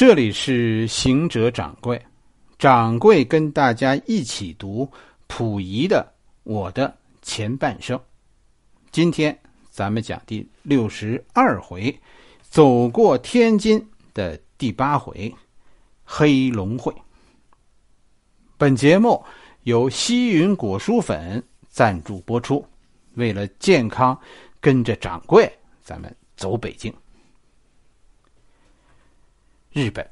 这里是行者掌柜，掌柜跟大家一起读溥仪的《我的前半生》。今天咱们讲第六十二回，走过天津的第八回，黑龙会。本节目由西云果蔬粉赞助播出。为了健康，跟着掌柜，咱们走北京。日本，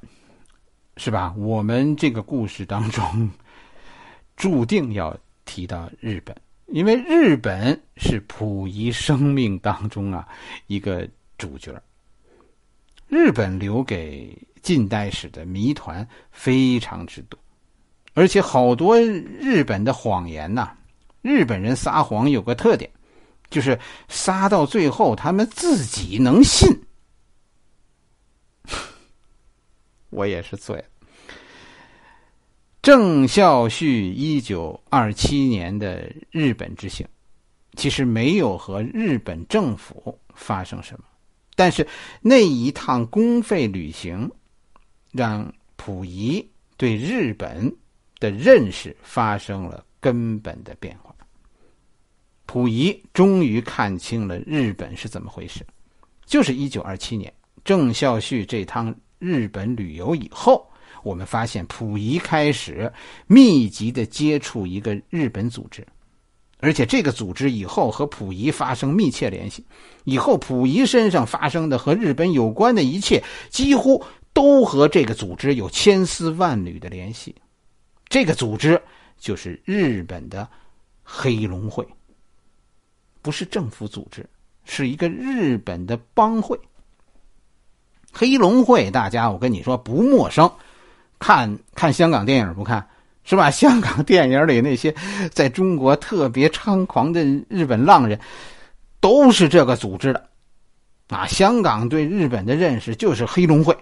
是吧？我们这个故事当中，注定要提到日本，因为日本是溥仪生命当中啊一个主角。日本留给近代史的谜团非常之多，而且好多日本的谎言呐。日本人撒谎有个特点，就是撒到最后，他们自己能信。我也是醉了。郑孝胥一九二七年的日本之行，其实没有和日本政府发生什么，但是那一趟公费旅行，让溥仪对日本的认识发生了根本的变化。溥仪终于看清了日本是怎么回事，就是一九二七年郑孝胥这趟日本旅游以后，我们发现溥仪开始密集的接触一个日本组织，而且这个组织以后和溥仪发生密切联系，以后溥仪身上发生的和日本有关的一切，几乎都和这个组织有千丝万缕的联系。这个组织就是日本的黑龙会。不是政府组织，是一个日本的帮会。黑龙会，大家我跟你说不陌生，看看香港电影不看是吧？香港电影里那些在中国特别猖狂的日本浪人，都是这个组织的。啊，香港对日本的认识就是黑龙会，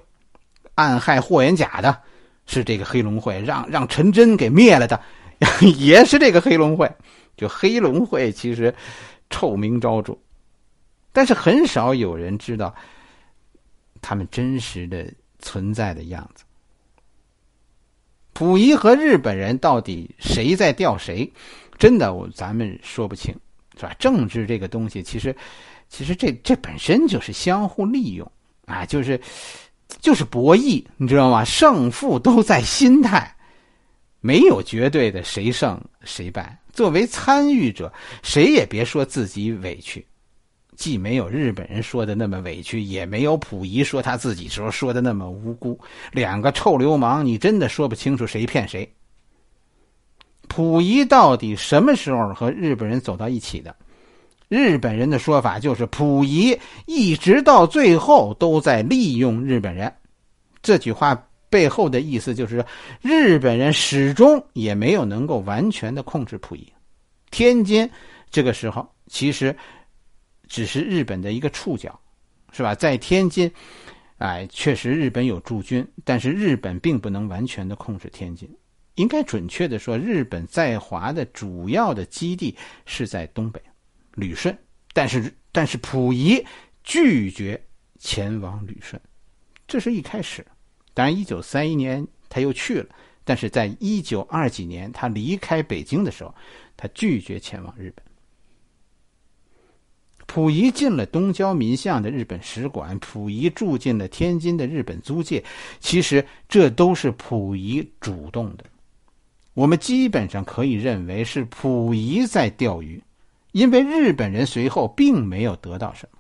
暗害霍元甲的是这个黑龙会，让让陈真给灭了的 也是这个黑龙会。就黑龙会其实。臭名昭著，但是很少有人知道他们真实的存在的样子。溥仪和日本人到底谁在吊谁？真的，咱们说不清，是吧？政治这个东西，其实，其实这这本身就是相互利用啊，就是就是博弈，你知道吗？胜负都在心态，没有绝对的谁胜谁败。作为参与者，谁也别说自己委屈，既没有日本人说的那么委屈，也没有溥仪说他自己时候说的那么无辜。两个臭流氓，你真的说不清楚谁骗谁。溥仪到底什么时候和日本人走到一起的？日本人的说法就是溥仪一直到最后都在利用日本人。这句话。背后的意思就是，日本人始终也没有能够完全的控制溥仪。天津这个时候其实只是日本的一个触角，是吧？在天津，哎，确实日本有驻军，但是日本并不能完全的控制天津。应该准确的说，日本在华的主要的基地是在东北，旅顺。但是，但是溥仪拒绝前往旅顺，这是一开始。当然，一九三一年他又去了，但是在一九二几年他离开北京的时候，他拒绝前往日本。溥仪进了东交民巷的日本使馆，溥仪住进了天津的日本租界，其实这都是溥仪主动的。我们基本上可以认为是溥仪在钓鱼，因为日本人随后并没有得到什么。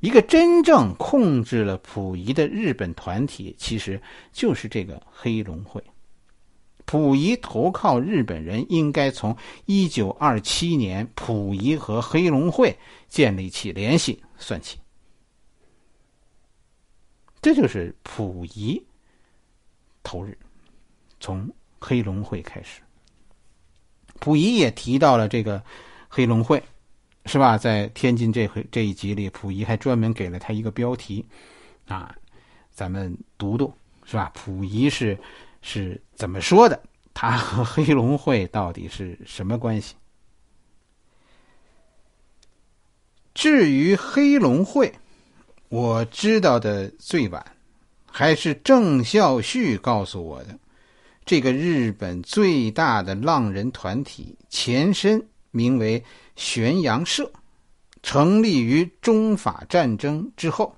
一个真正控制了溥仪的日本团体，其实就是这个黑龙会。溥仪投靠日本人，应该从一九二七年溥仪和黑龙会建立起联系算起。这就是溥仪投日，从黑龙会开始。溥仪也提到了这个黑龙会。是吧？在天津这回这一集里，溥仪还专门给了他一个标题，啊，咱们读读，是吧？溥仪是是怎么说的？他和黑龙会到底是什么关系？至于黑龙会，我知道的最晚，还是郑孝胥告诉我的。这个日本最大的浪人团体前身名为玄阳社，成立于中法战争之后，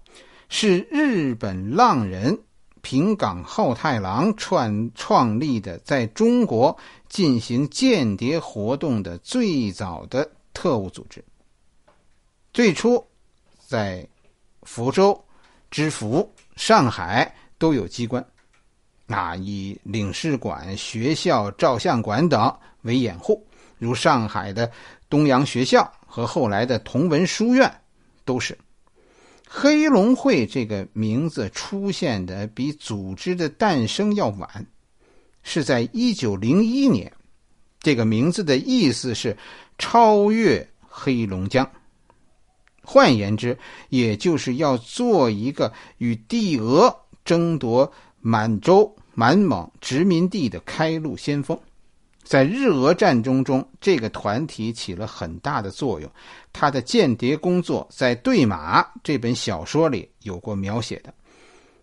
是日本浪人平冈浩太郎创创立的，在中国进行间谍活动的最早的特务组织。最初在福州、知府、上海都有机关。那以领事馆、学校、照相馆等为掩护，如上海的东洋学校和后来的同文书院，都是。黑龙会这个名字出现的比组织的诞生要晚，是在一九零一年。这个名字的意思是超越黑龙江，换言之，也就是要做一个与帝俄争夺。满洲满蒙殖民地的开路先锋，在日俄战争中，这个团体起了很大的作用。他的间谍工作在《对马》这本小说里有过描写的。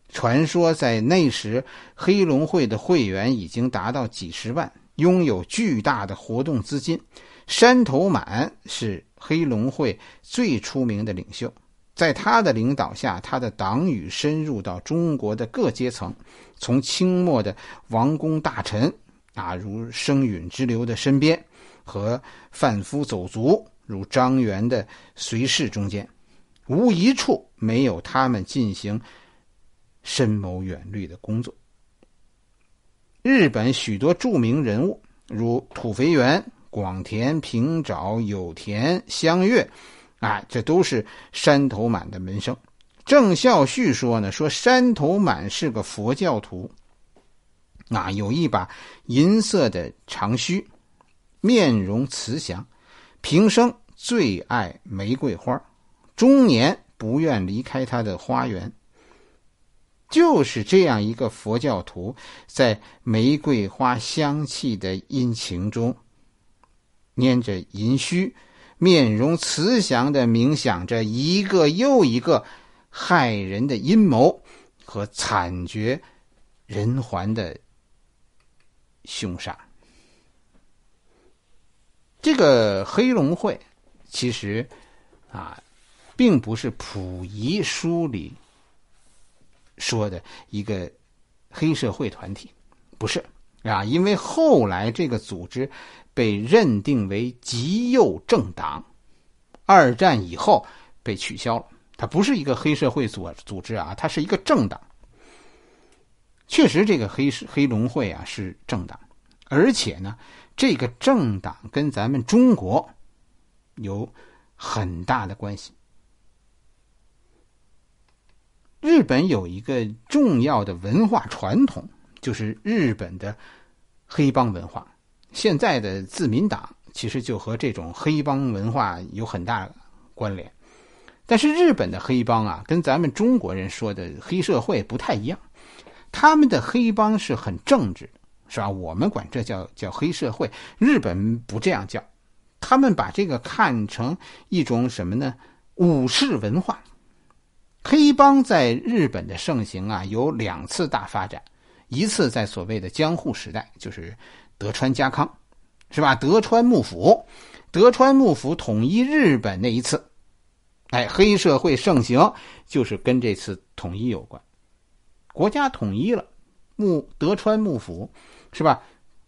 传说在那时，黑龙会的会员已经达到几十万，拥有巨大的活动资金。山头满是黑龙会最出名的领袖。在他的领导下，他的党羽深入到中国的各阶层，从清末的王公大臣啊，如声允之流的身边，和贩夫走卒如张元的随侍中间，无一处没有他们进行深谋远虑的工作。日本许多著名人物，如土肥原、广田、平沼、有田、香月。哎，这都是山头满的门生。郑孝胥说呢，说山头满是个佛教徒，啊，有一把银色的长须，面容慈祥，平生最爱玫瑰花，终年不愿离开他的花园。就是这样一个佛教徒，在玫瑰花香气的阴晴中，拈着银须。面容慈祥的冥想着一个又一个害人的阴谋和惨绝人寰的凶杀。这个黑龙会其实啊，并不是溥仪书里说的一个黑社会团体，不是啊，因为后来这个组织。被认定为极右政党，二战以后被取消了。它不是一个黑社会组组织啊，它是一个政党。确实，这个黑黑龙会啊是政党，而且呢，这个政党跟咱们中国有很大的关系。日本有一个重要的文化传统，就是日本的黑帮文化。现在的自民党其实就和这种黑帮文化有很大关联，但是日本的黑帮啊，跟咱们中国人说的黑社会不太一样。他们的黑帮是很正直，是吧？我们管这叫叫黑社会，日本不这样叫。他们把这个看成一种什么呢？武士文化。黑帮在日本的盛行啊，有两次大发展，一次在所谓的江户时代，就是。德川家康，是吧？德川幕府，德川幕府统一日本那一次，哎，黑社会盛行，就是跟这次统一有关。国家统一了，幕德川幕府，是吧？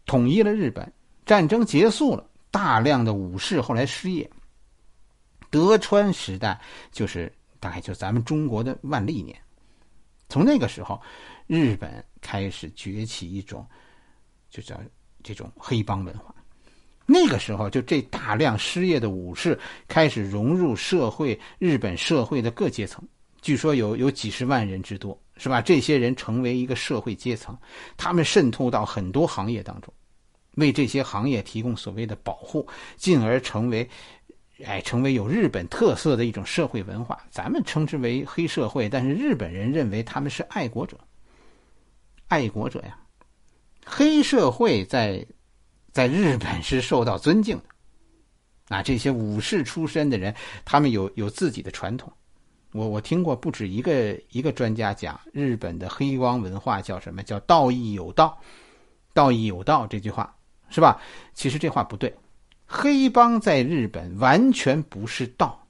统一了日本，战争结束了，大量的武士后来失业。德川时代就是大概就咱们中国的万历年，从那个时候，日本开始崛起一种，就叫。这种黑帮文化，那个时候就这大量失业的武士开始融入社会，日本社会的各阶层，据说有有几十万人之多，是吧？这些人成为一个社会阶层，他们渗透到很多行业当中，为这些行业提供所谓的保护，进而成为，哎，成为有日本特色的一种社会文化。咱们称之为黑社会，但是日本人认为他们是爱国者，爱国者呀。黑社会在在日本是受到尊敬的，啊，这些武士出身的人，他们有有自己的传统，我我听过不止一个一个专家讲，日本的黑帮文化叫什么？叫道义有道，道义有道这句话是吧？其实这话不对，黑帮在日本完全不是道，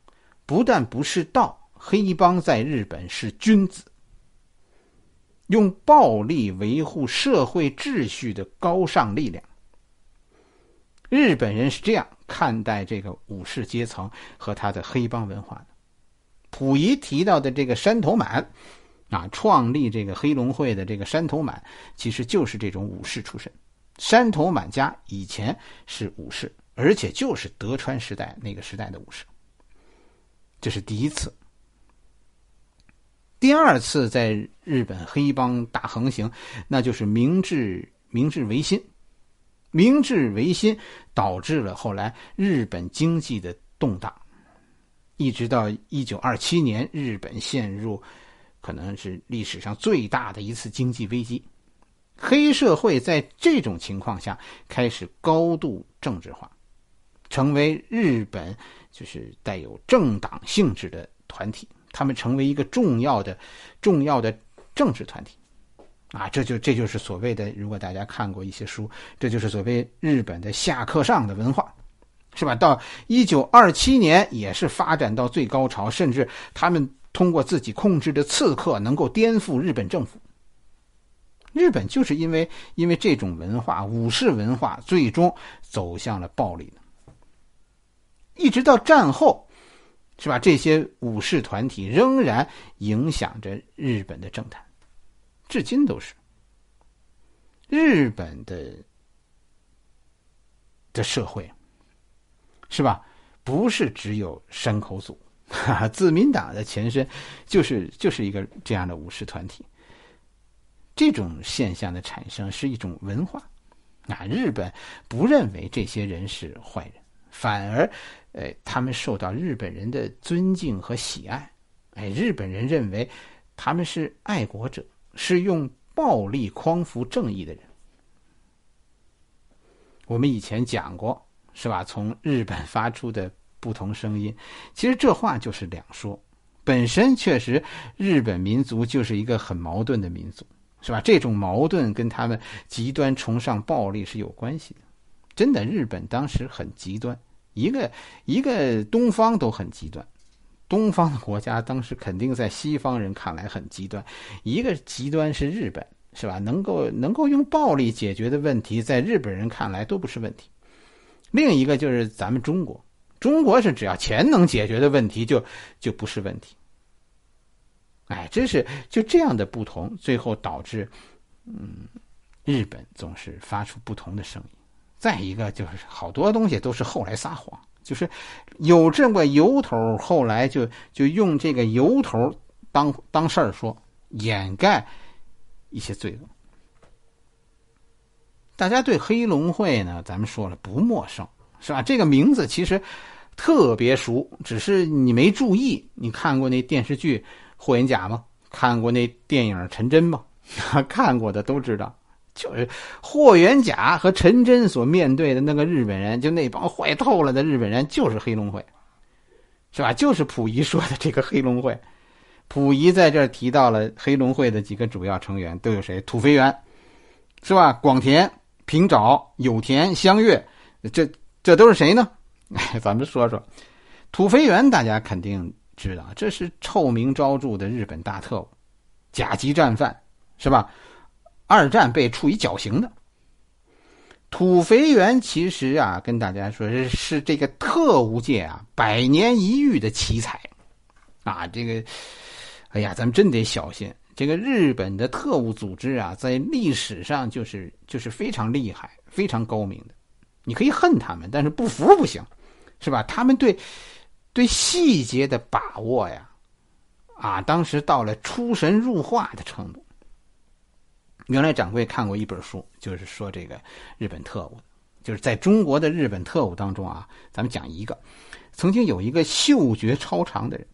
不但不是道，黑帮在日本是君子，用暴力维护社会秩序的高尚力量。日本人是这样看待这个武士阶层和他的黑帮文化的。溥仪提到的这个山头满，啊，创立这个黑龙会的这个山头满，其实就是这种武士出身。山头满家以前是武士，而且就是德川时代那个时代的武士。这是第一次。第二次在日本黑帮大横行，那就是明治明治维新。明治维新导致了后来日本经济的动荡。一直到一九二七年，日本陷入可能是历史上最大的一次经济危机。黑社会在这种情况下开始高度政治化，成为日本就是带有政党性质的团体。他们成为一个重要的、重要的政治团体。啊，这就这就是所谓的，如果大家看过一些书，这就是所谓日本的下克上的文化。是吧？到一九二七年也是发展到最高潮，甚至他们通过自己控制的刺客能够颠覆日本政府。日本就是因为因为这种文化，武士文化，最终走向了暴力一直到战后，是吧？这些武士团体仍然影响着日本的政坛，至今都是。日本的的社会。是吧？不是只有山口组，哈 哈自民党的前身就是就是一个这样的武士团体。这种现象的产生是一种文化，啊，日本不认为这些人是坏人，反而，呃，他们受到日本人的尊敬和喜爱。哎，日本人认为他们是爱国者，是用暴力匡扶正义的人。我们以前讲过。是吧？从日本发出的不同声音，其实这话就是两说。本身确实，日本民族就是一个很矛盾的民族，是吧？这种矛盾跟他们极端崇尚暴力是有关系的。真的，日本当时很极端，一个一个东方都很极端，东方的国家当时肯定在西方人看来很极端。一个极端是日本，是吧？能够能够用暴力解决的问题，在日本人看来都不是问题。另一个就是咱们中国，中国是只要钱能解决的问题，就就不是问题。哎，这是就这样的不同，最后导致，嗯，日本总是发出不同的声音。再一个就是好多东西都是后来撒谎，就是有这么由头，后来就就用这个由头当当事儿说，掩盖一些罪恶。大家对黑龙会呢，咱们说了不陌生，是吧？这个名字其实特别熟，只是你没注意。你看过那电视剧《霍元甲》吗？看过那电影《陈真》吗？看过的都知道，就是霍元甲和陈真所面对的那个日本人，就那帮坏透了的日本人，就是黑龙会，是吧？就是溥仪说的这个黑龙会。溥仪在这儿提到了黑龙会的几个主要成员都有谁？土肥原，是吧？广田。平沼、有田、相月，这这都是谁呢？哎，咱们说说，土肥原，大家肯定知道，这是臭名昭著的日本大特务，甲级战犯，是吧？二战被处以绞刑的。土肥原其实啊，跟大家说是是这个特务界啊百年一遇的奇才，啊，这个，哎呀，咱们真得小心。这个日本的特务组织啊，在历史上就是就是非常厉害、非常高明的。你可以恨他们，但是不服不行，是吧？他们对对细节的把握呀，啊，当时到了出神入化的程度。原来掌柜看过一本书，就是说这个日本特务，就是在中国的日本特务当中啊，咱们讲一个，曾经有一个嗅觉超长的人。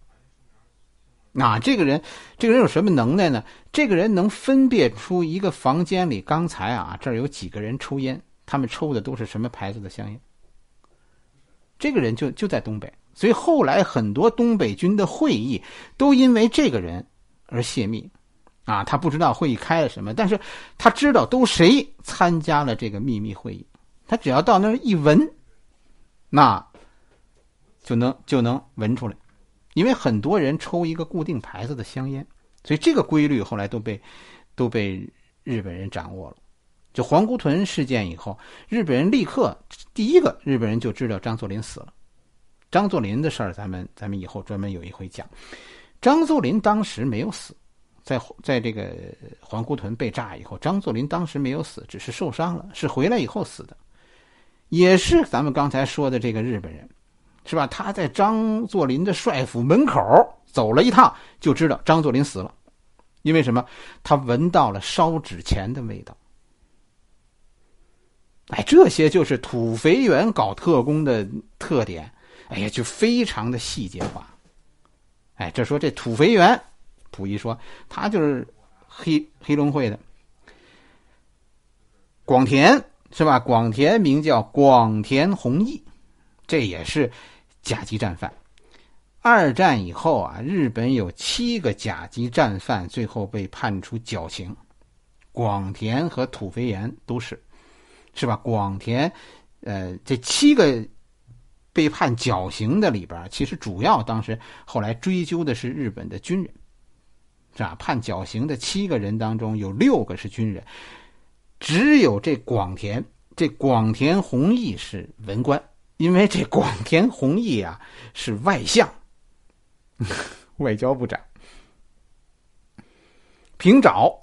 那这个人，这个人有什么能耐呢？这个人能分辨出一个房间里刚才啊，这儿有几个人抽烟，他们抽的都是什么牌子的香烟。这个人就就在东北，所以后来很多东北军的会议都因为这个人而泄密，啊，他不知道会议开了什么，但是他知道都谁参加了这个秘密会议，他只要到那儿一闻，那就能就能闻出来，因为很多人抽一个固定牌子的香烟，所以这个规律后来都被都被日本人掌握了。就皇姑屯事件以后，日本人立刻第一个日本人就知道张作霖死了。张作霖的事儿，咱们咱们以后专门有一回讲。张作霖当时没有死，在在这个皇姑屯被炸以后，张作霖当时没有死，只是受伤了，是回来以后死的。也是咱们刚才说的这个日本人，是吧？他在张作霖的帅府门口走了一趟，就知道张作霖死了，因为什么？他闻到了烧纸钱的味道。哎，这些就是土肥圆搞特工的特点。哎呀，就非常的细节化。哎，这说这土肥圆，溥仪说他就是黑黑龙会的。广田是吧？广田名叫广田弘毅，这也是甲级战犯。二战以后啊，日本有七个甲级战犯最后被判处绞刑，广田和土肥原都是。是吧？广田，呃，这七个被判绞刑的里边，其实主要当时后来追究的是日本的军人，是吧？判绞刑的七个人当中有六个是军人，只有这广田，这广田弘毅是文官，因为这广田弘毅啊是外相，外交部长，平沼。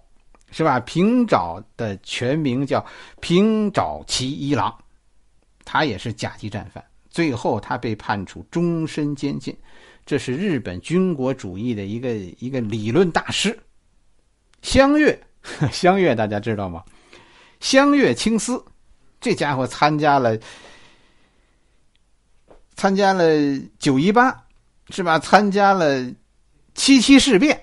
是吧？平沼的全名叫平沼奇一郎，他也是甲级战犯。最后他被判处终身监禁。这是日本军国主义的一个一个理论大师。香月，香月大家知道吗？香月清司，这家伙参加了参加了九一八，是吧？参加了七七事变。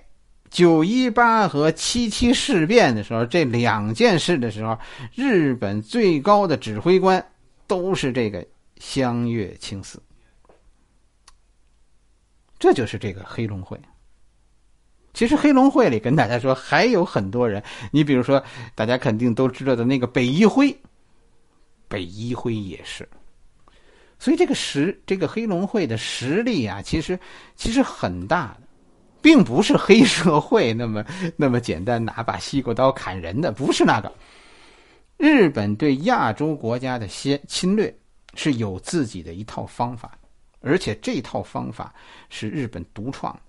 九一八和七七事变的时候，这两件事的时候，日本最高的指挥官都是这个香月清司。这就是这个黑龙会。其实黑龙会里跟大家说，还有很多人，你比如说大家肯定都知道的那个北一辉，北一辉也是。所以这个实，这个黑龙会的实力啊，其实其实很大的。并不是黑社会那么 那么简单，拿把西瓜刀砍人的不是那个。日本对亚洲国家的先侵略是有自己的一套方法，而且这套方法是日本独创的。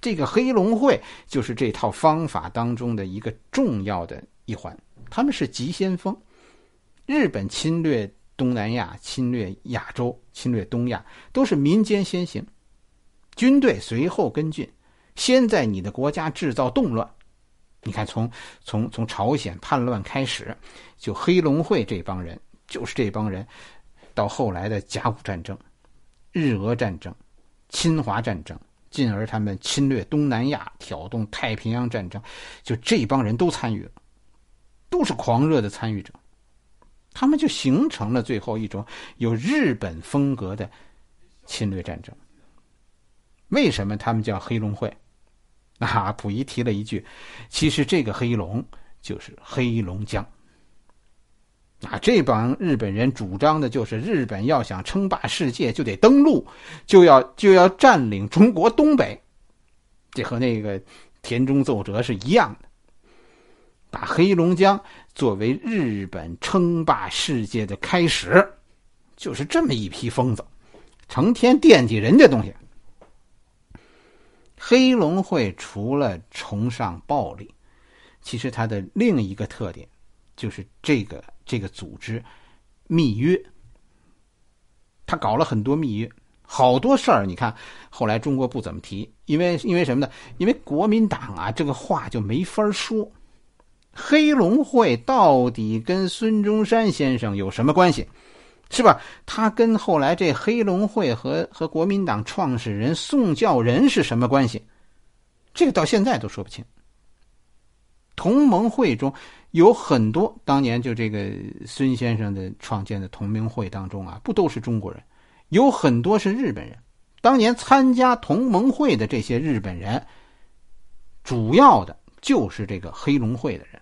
这个黑龙会就是这套方法当中的一个重要的一环，他们是急先锋。日本侵略东南亚、侵略亚洲、侵略东亚，都是民间先行，军队随后跟进。先在你的国家制造动乱，你看，从从从朝鲜叛乱开始，就黑龙会这帮人，就是这帮人，到后来的甲午战争、日俄战争、侵华战争，进而他们侵略东南亚、挑动太平洋战争，就这帮人都参与了，都是狂热的参与者，他们就形成了最后一种有日本风格的侵略战争。为什么他们叫黑龙会？啊，溥仪提了一句：“其实这个黑龙就是黑龙江。”啊，这帮日本人主张的就是日本要想称霸世界，就得登陆，就要就要占领中国东北。这和那个田中奏折是一样的，把黑龙江作为日本称霸世界的开始，就是这么一批疯子，成天惦记人家东西。黑龙会除了崇尚暴力，其实它的另一个特点就是这个这个组织密约。他搞了很多密约，好多事儿。你看后来中国不怎么提，因为因为什么呢？因为国民党啊，这个话就没法说。黑龙会到底跟孙中山先生有什么关系？是吧？他跟后来这黑龙会和和国民党创始人宋教仁是什么关系？这个到现在都说不清。同盟会中有很多当年就这个孙先生的创建的同盟会当中啊，不都是中国人？有很多是日本人，当年参加同盟会的这些日本人，主要的就是这个黑龙会的人。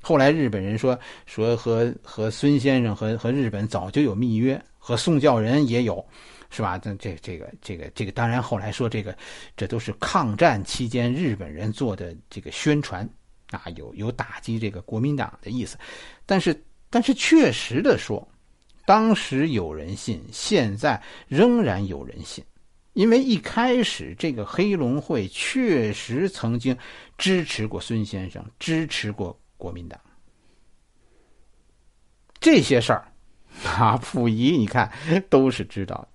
后来日本人说说和和孙先生和和日本早就有密约，和宋教仁也有，是吧？这这这个这个这个，当然后来说这个这都是抗战期间日本人做的这个宣传啊，有有打击这个国民党的意思，但是但是确实的说。当时有人信，现在仍然有人信，因为一开始这个黑龙会确实曾经支持过孙先生，支持过国民党。这些事儿，啊，溥仪你看都是知道的，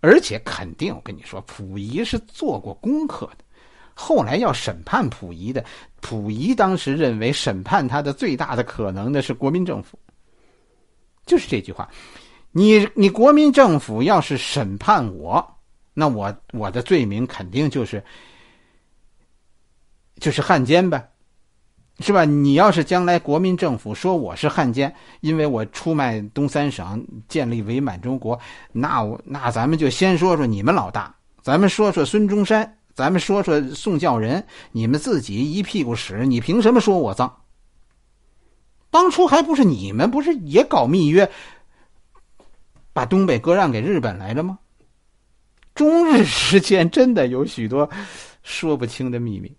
而且肯定我跟你说，溥仪是做过功课的。后来要审判溥仪的，溥仪当时认为审判他的最大的可能的是国民政府。就是这句话，你你国民政府要是审判我，那我我的罪名肯定就是就是汉奸呗，是吧？你要是将来国民政府说我是汉奸，因为我出卖东三省，建立伪满洲国，那我那咱们就先说说你们老大，咱们说说孙中山，咱们说说宋教仁，你们自己一屁股屎，你凭什么说我脏？当初还不是你们不是也搞密约，把东北割让给日本来着吗？中日之间真的有许多说不清的秘密。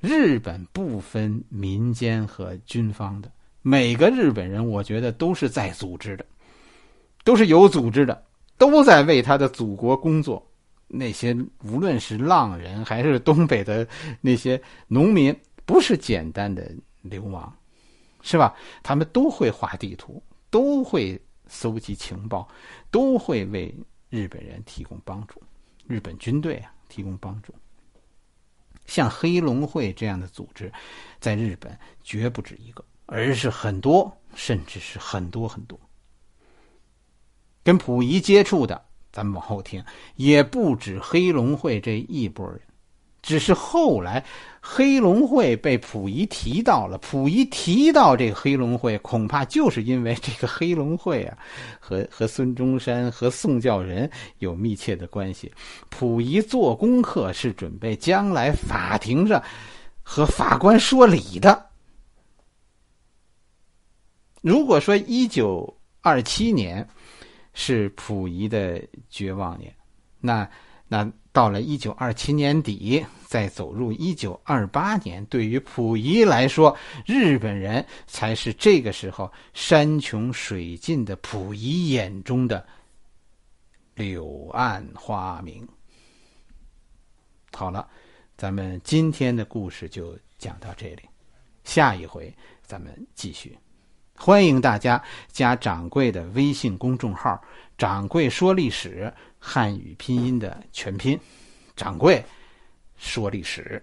日本不分民间和军方的，每个日本人我觉得都是在组织的，都是有组织的，都在为他的祖国工作。那些无论是浪人还是东北的那些农民，不是简单的流氓。是吧？他们都会画地图，都会搜集情报，都会为日本人提供帮助，日本军队啊提供帮助。像黑龙会这样的组织，在日本绝不止一个，而是很多，甚至是很多很多。跟溥仪接触的，咱们往后听，也不止黑龙会这一波人。只是后来，黑龙会被溥仪提到了。溥仪提到这个黑龙会，恐怕就是因为这个黑龙会啊，和和孙中山和宋教仁有密切的关系。溥仪做功课是准备将来法庭上和法官说理的。如果说一九二七年是溥仪的绝望年，那那。到了一九二七年底，再走入一九二八年，对于溥仪来说，日本人才是这个时候山穷水尽的溥仪眼中的柳暗花明。好了，咱们今天的故事就讲到这里，下一回咱们继续。欢迎大家加掌柜的微信公众号“掌柜说历史”。汉语拼音的全拼，掌柜说历史。